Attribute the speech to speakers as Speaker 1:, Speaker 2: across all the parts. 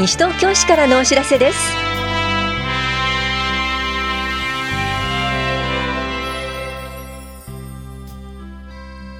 Speaker 1: 西東京市からのお知らせです。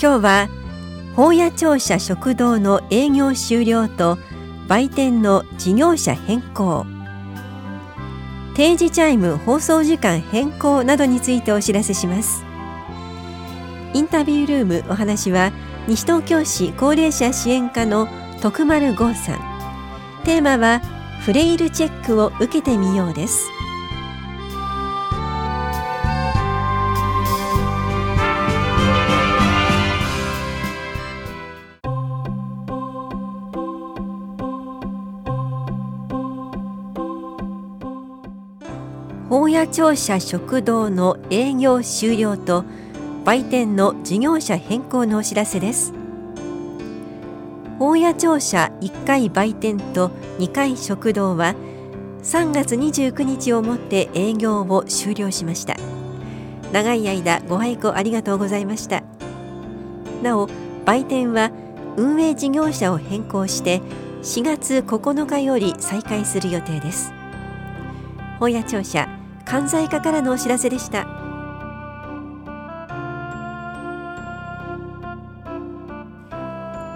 Speaker 2: 今日は法屋庁舎食堂の営業終了と売店の事業者変更。定時チャイム放送時間変更などについてお知らせします。インタビュールームお話は西東京市高齢者支援課の徳丸剛さん。テーマはフレイルチェックを受けてみようです。法屋庁舎食堂の営業終了と売店の事業者変更のお知らせです。大谷庁舎1階売店と2階食堂は3月29日をもって営業を終了しました。長い間ご愛顧ありがとうございました。なお売店は運営事業者を変更して4月9日より再開する予定です。保谷庁舎管財課からのお知らせでした。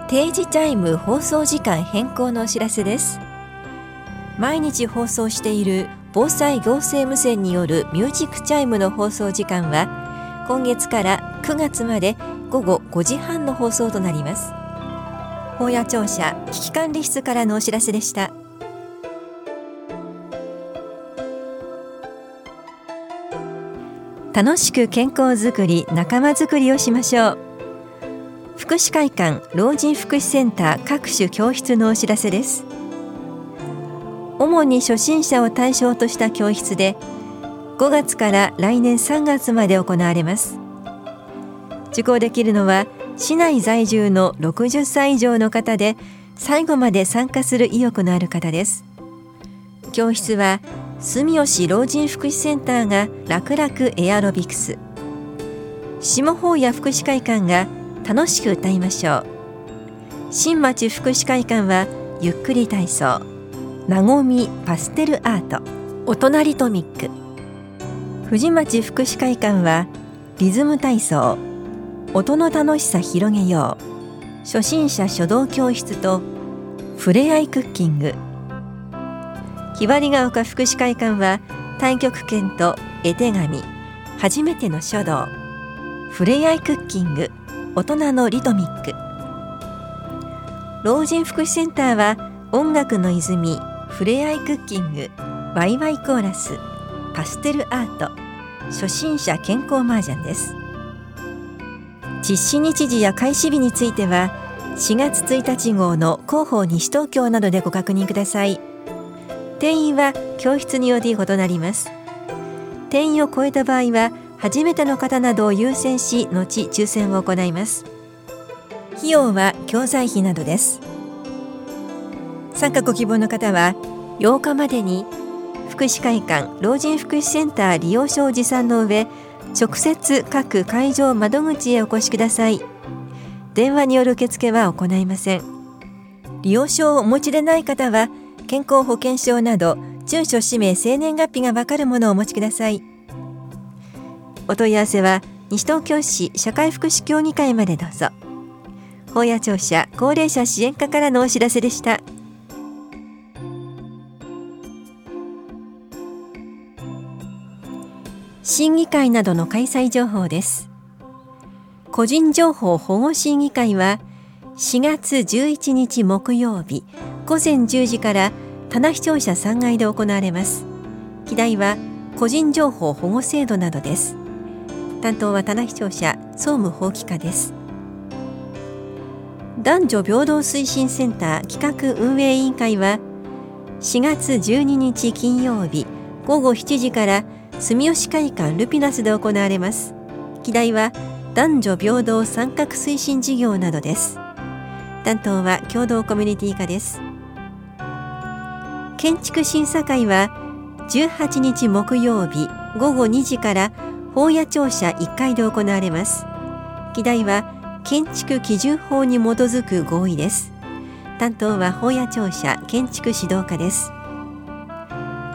Speaker 2: 定時チャイム放送時間変更のお知らせです。毎日放送している防災行政無線によるミュージックチャイムの放送時間は今月から9月まで午後5時半の放送となります。保谷庁舎危機管理室からのお知らせでした。楽しく健康づくり仲間づくりをしましょう。福祉会館老人福祉センター各種教室のお知らせです。主に初心者を対象とした教室で5月から来年3月まで行われます。受講できるのは市内在住の60歳以上の方で最後まで参加する意欲のある方です。教室は住吉老人福祉センターが楽々エアロビクス。下法屋福祉会館が楽しく歌いましょう。新町福祉会館はゆっくり体操なごみパステルアートお隣トミック。藤町福祉会館はリズム体操音の楽しさ広げよう初心者書道教室とふれあいクッキング。ひばりが丘福祉会館は太極拳と絵手紙初めての書道ふれあいクッキング。大人のリトミック。老人福祉センターは音楽の泉ふれあいクッキングワイワイコーラスパステルアート初心者健康麻雀です。実施日時や開始日については4月1日号の広報西東京などでご確認ください。定員は教室により異なります。定員を超えた場合は初めての方などを優先し後抽選を行います。費用は教材費などです。参加ご希望の方は8日までに福祉会館老人福祉センター利用証持参の上直接各会場窓口へお越しください。電話による受付は行いません。利用証をお持ちでない方は健康保険証など住所氏名生年月日がわかるものをお持ちください。お問い合わせは西東京市社会福祉協議会までどうぞ。法屋庁舎高齢者支援課からのお知らせでした。審議会などの開催情報です。個人情報保護審議会は4月11日木曜日午前10時から棚視聴者3階で行われます。議題は個人情報保護制度などです。担当は棚視聴者総務法規課です。男女平等推進センター企画運営委員会は4月12日金曜日午後7時から住吉会館ルピナスで行われます。議題は男女平等参画推進事業などです。担当は共同コミュニティ課です。建築審査会は18日木曜日午後2時から法屋庁舎1階で行われます。議題は建築基準法に基づく合意です。担当は法屋庁舎建築指導課です。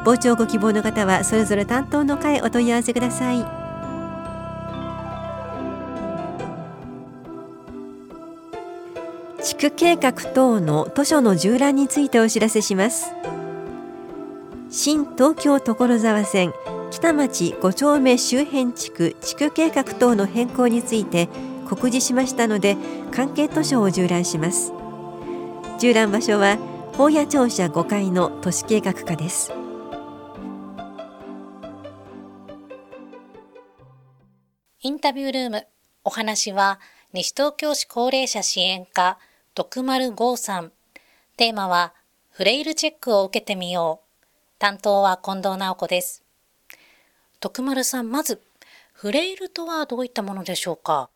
Speaker 2: 傍聴ご希望の方はそれぞれ担当の会お問い合わせください。地区計画等の図書の縦覧についてお知らせします。新東京所沢線北町5丁目周辺地区地区計画等の変更について告示しましたので関係図書を縦覧します。縦覧場所は法屋庁舎5階の都市計画課です。
Speaker 3: インタビュールームお話は西東京市高齢者支援課徳丸剛さん。テーマはフレイルチェックを受けてみよう。担当は近藤直子です。徳丸さんまずフレイルとはどういったものでしょうか？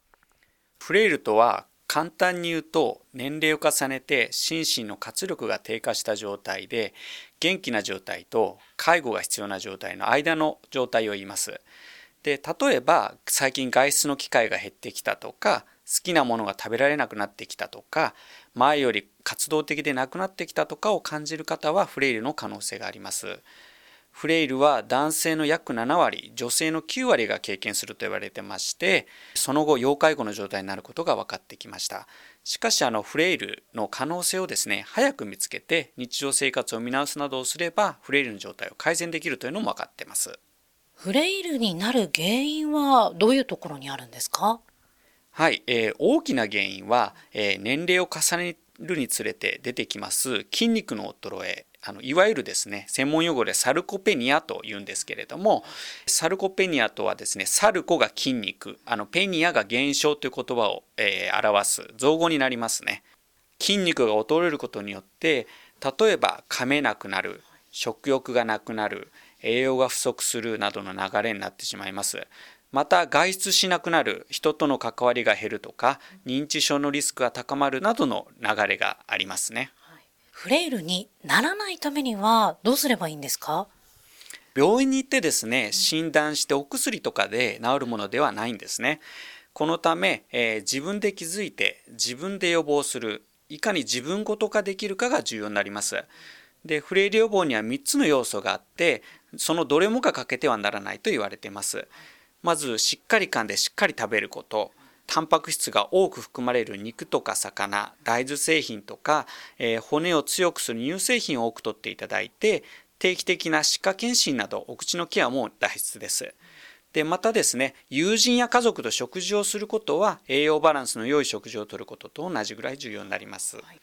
Speaker 4: フレイルとは簡単に言うと年齢を重ねて心身の活力が低下した状態で元気な状態と介護が必要な状態の間の状態を言います。で例えば最近外出の機会が減ってきたとか好きなものが食べられなくなってきたとか前より活動的でなくなってきたとかを感じる方はフレイルの可能性があります。フレイルは男性の約7割、女性の9割が経験すると言われてまして、その後、要介護の状態になることが分かってきました。しかし、あの、フレイルの可能性をですね、早く見つけて、日常生活を見直すなどをすれば、フレイルの状態を改善できるというのも分かっています。
Speaker 3: フレイルになる原因はどういうところにあるんですか？
Speaker 4: はい、えー、大きな原因は、えー、年齢を重ねるにつれて出てきます筋肉の衰えあのいわゆるですね専門用語でサルコペニアというんですけれどもサルコペニアとはですねサルコが筋肉あのペニアが減少という言葉を、えー、表す造語になりますね。筋肉が衰えることによって例えば噛めなくなる食欲がなくなる栄養が不足するなどの流れになってしまいます。また外出しなくなる人との関わりが減るとか認知症のリスクが高まるなどの流れがありますね。
Speaker 3: フレイルにならないためにはどうすればいいんですか？
Speaker 4: 病院に行ってですね診断してお薬とかで治るものではないんですね。このため、えー、自分で気づいて自分で予防するいかに自分ごと化できるかが重要になります。でフレイル予防には3つの要素があってそのどれもが欠けてはならないと言われています。まずしっかり噛んでしっかり食べることタンパク質が多く含まれる肉とか魚大豆製品とか、えー、骨を強くする乳製品を多くとっていただいて定期的な歯科検診などお口のケアも大切です。でまたですね友人や家族と食事をすることは栄養バランスの良い食事をとることと同じぐらい重要になります。はい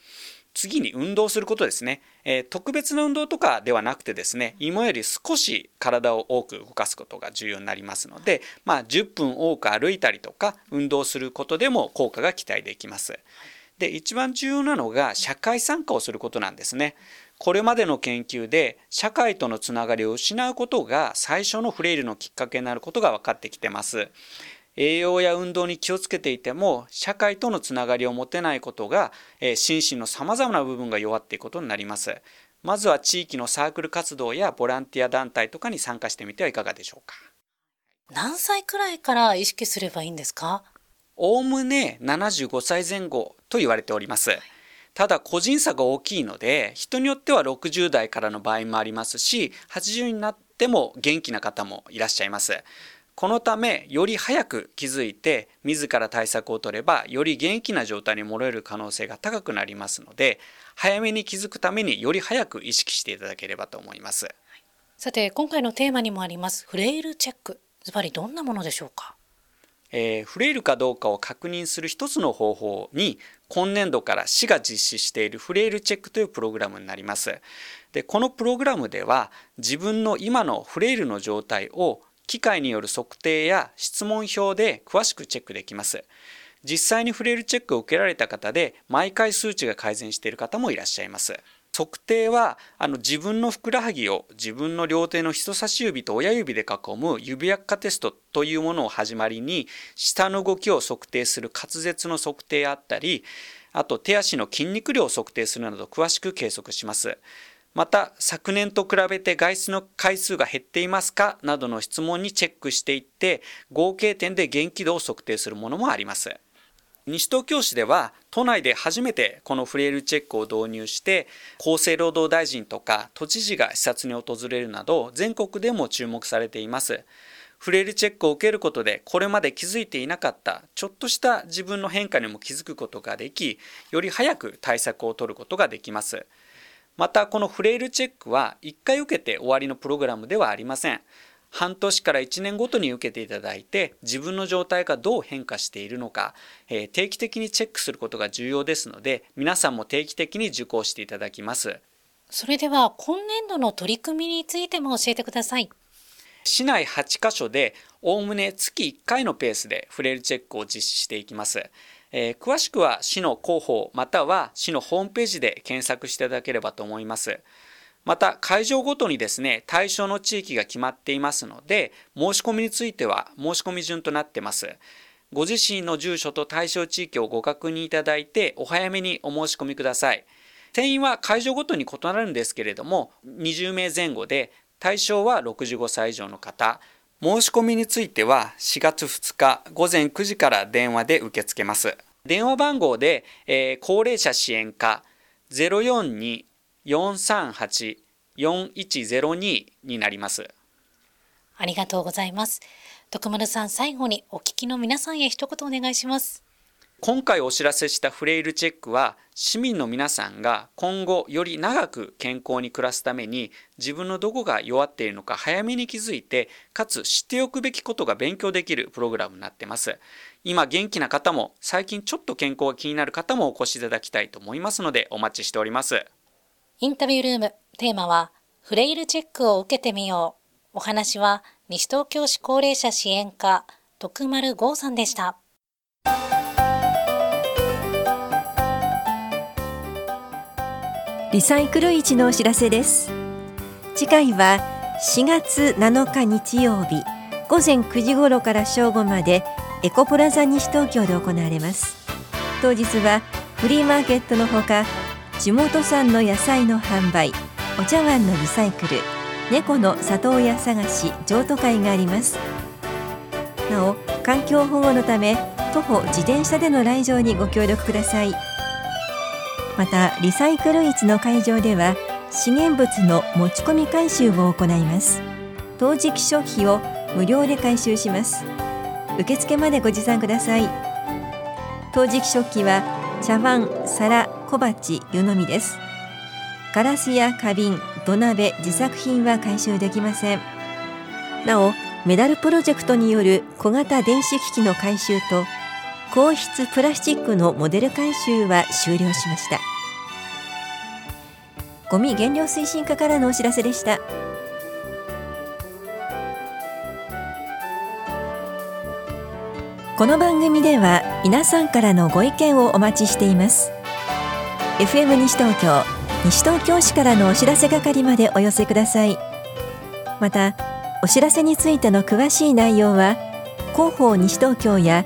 Speaker 4: 次に運動することですね、えー、特別な運動とかではなくてですね今より少し体を多く動かすことが重要になりますので、まあ、10分多く歩いたりとか運動することでも効果が期待できます。で一番重要なのが社会参加をすることなんですね。これまでの研究で社会とのつながりを失うことが最初のフレイルのきっかけになることが分かってきてます。栄養や運動に気をつけていても社会とのつながりを持てないことが、え心身のさまざまな部分が弱っていくことになります。まずは地域のサークル活動やボランティア団体とかに参加してみてはいかがでしょうか。
Speaker 3: 何歳くらいから意識すればいいんですか？
Speaker 4: おおむね75歳前後と言われております。ただ個人差が大きいので人によっては60代からの場合もありますし80になっても元気な方もいらっしゃいます。このためより早く気づいて自ら対策を取ればより元気な状態に戻れる可能性が高くなりますので早めに気づくためにより早く意識していただければと思います。
Speaker 3: さて今回のテーマにもありますフレイルチェック。ズバリどんなものでしょうか？
Speaker 4: えー、フレイルかどうかを確認する一つの方法に今年度から市が実施しているフレイルチェックというプログラムになります。でこのプログラムでは自分の今のフレイルの状態を機械による測定や質問票で詳しくチェックできます。実際にフレイルチェックを受けられた方で毎回数値が改善している方もいらっしゃいます。測定はあの自分のふくらはぎを自分の両手の人差し指と親指で囲む指輪化テストというものを始まりに下の動きを測定する滑舌の測定あったりあと手足の筋肉量を測定するなど詳しく計測します。また昨年と比べて外出の回数が減っていますか？などの質問にチェックしていって合計点で元気度を測定するものもあります。西東京市では都内で初めてこのフレイルチェックを導入して厚生労働大臣とか都知事が視察に訪れるなど全国でも注目されています。フレイルチェックを受けることでこれまで気づいていなかったちょっとした自分の変化にも気づくことができより早く対策を取ることができます。またこのフレイルチェックは1回受けて終わりのプログラムではありません。半年から1年ごとに受けていただいて自分の状態がどう変化しているのか、えー、定期的にチェックすることが重要ですので皆さんも定期的に受講していただきます。
Speaker 3: それでは今年度の取り組みについても教えてください。
Speaker 4: 市内8カ所でおおむね月1回のペースでフレイルチェックを実施していきます、えー、詳しくは市の広報または市のホームページで検索していただければと思います。また会場ごとにですね対象の地域が決まっていますので申し込みについては申し込み順となってます。ご自身の住所と対象地域をご確認いただいてお早めにお申し込みください。定員は会場ごとに異なるんですけれども20名前後で対象は65歳以上の方。申し込みについては4月2日午前9時から電話で受け付けます電話番号で、えー、高齢者支援課042 438-4102になります。
Speaker 3: ありがとうございます。徳丸さん、最後にお聞きの皆さんへ一言お願いします。
Speaker 4: 今回お知らせしたフレイルチェックは市民の皆さんが今後より長く健康に暮らすために自分のどこが弱っているのか早めに気づいてかつ知っておくべきことが勉強できるプログラムになってます今元気な方も最近ちょっと健康が気になる方もお越しいただきたいと思いますのでお待ちしております
Speaker 3: インタビュールーム、テーマは、フレイルチェックを受けてみよう。お話は、西東京市高齢者支援課、徳丸剛さんでした。
Speaker 2: リサイクル市のお知らせです。次回は4月7日日曜日午前9時頃から正午までエコプラザ西東京で行われます。当日はフリーマーケットのほか地元産の野菜の販売お茶碗のリサイクル猫の里親探し譲渡会がありますなお環境保護のため徒歩自転車での来場にご協力くださいまたリサイクル市の会場では資源物の持ち込み回収を行います。陶磁器食費を無料で回収します。受付までご持参ください。陶磁器食器は茶碗皿小鉢湯飲みです。ガラスや花瓶土鍋自作品は回収できません。なおメダルプロジェクトによる小型電子機器の回収と硬質プラスチックのモデル回収は終了しました。ゴミ減量推進課からのお知らせでした。この番組では皆さんからのご意見をお待ちしています。FM 西東京西東京市からのお知らせ係までお寄せください。またお知らせについての詳しい内容は広報西東京や